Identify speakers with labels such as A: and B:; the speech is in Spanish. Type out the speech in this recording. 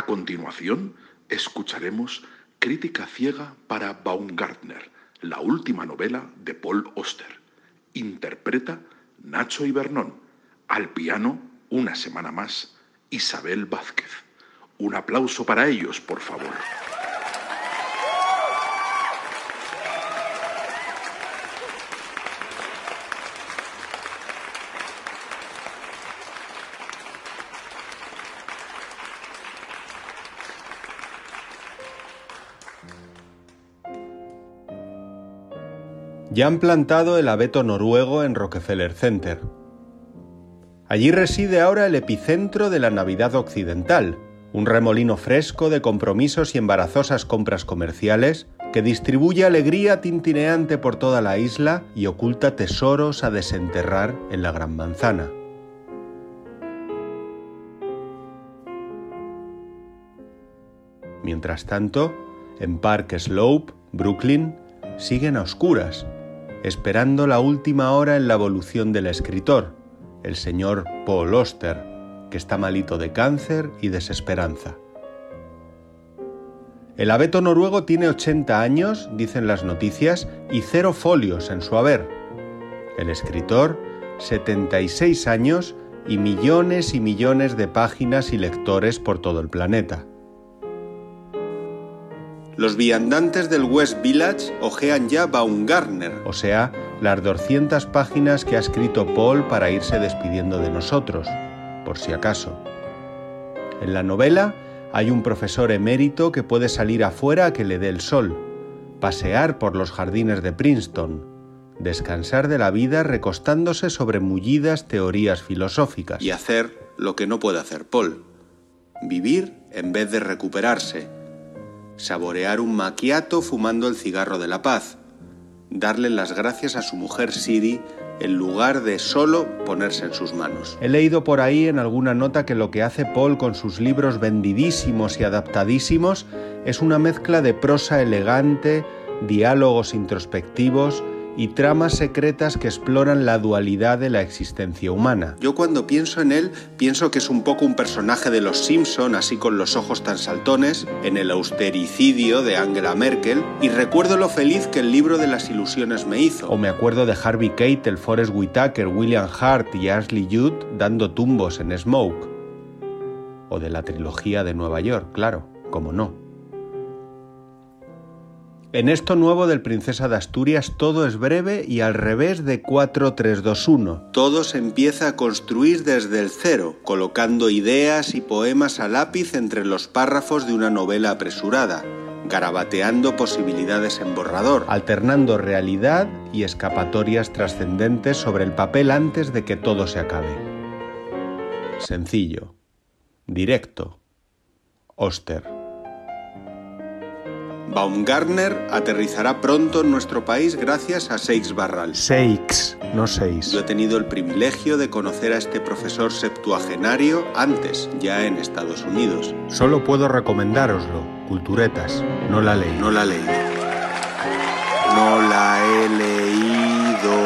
A: A continuación, escucharemos Crítica ciega para Baumgartner, la última novela de Paul Oster. Interpreta Nacho Ibernón. Al piano, una semana más, Isabel Vázquez. Un aplauso para ellos, por favor.
B: Ya han plantado el abeto noruego en Rockefeller Center. Allí reside ahora el epicentro de la Navidad occidental, un remolino fresco de compromisos y embarazosas compras comerciales que distribuye alegría tintineante por toda la isla y oculta tesoros a desenterrar en la Gran Manzana. Mientras tanto, en Park Slope, Brooklyn, siguen a oscuras esperando la última hora en la evolución del escritor, el señor Paul Oster, que está malito de cáncer y desesperanza. El abeto noruego tiene 80 años, dicen las noticias, y cero folios en su haber. El escritor, 76 años y millones y millones de páginas y lectores por todo el planeta. Los viandantes del West Village ojean ya Baumgartner, o sea, las 200 páginas que ha escrito Paul para irse despidiendo de nosotros, por si acaso. En la novela hay un profesor emérito que puede salir afuera a que le dé el sol, pasear por los jardines de Princeton, descansar de la vida recostándose sobre mullidas teorías filosóficas. Y hacer lo que no puede hacer Paul, vivir en vez de recuperarse saborear un maquiato fumando el cigarro de la paz, darle las gracias a su mujer Siri en lugar de solo ponerse en sus manos. He leído por ahí en alguna nota que lo que hace Paul con sus libros vendidísimos y adaptadísimos es una mezcla de prosa elegante, diálogos introspectivos, y tramas secretas que exploran la dualidad de la existencia humana. Yo cuando pienso en él, pienso que es un poco un personaje de los Simpson, así con los ojos tan saltones, en el austericidio de Angela Merkel, y recuerdo lo feliz que el libro de las ilusiones me hizo. O me acuerdo de Harvey Keitel, Forrest Whitaker, William Hart y Ashley Judd dando tumbos en Smoke. O de la trilogía de Nueva York, claro, como no. En esto nuevo del Princesa de Asturias todo es breve y al revés de 4321. Todo se empieza a construir desde el cero, colocando ideas y poemas a lápiz entre los párrafos de una novela apresurada, garabateando posibilidades en borrador, alternando realidad y escapatorias trascendentes sobre el papel antes de que todo se acabe. Sencillo, directo, Oster. Baumgartner aterrizará pronto en nuestro país gracias a Seix Barral.
C: Seix, no Seix.
B: Yo he tenido el privilegio de conocer a este profesor septuagenario antes, ya en Estados Unidos.
C: Solo puedo recomendároslo, culturetas, no la ley.
B: No la ley. No la he leído.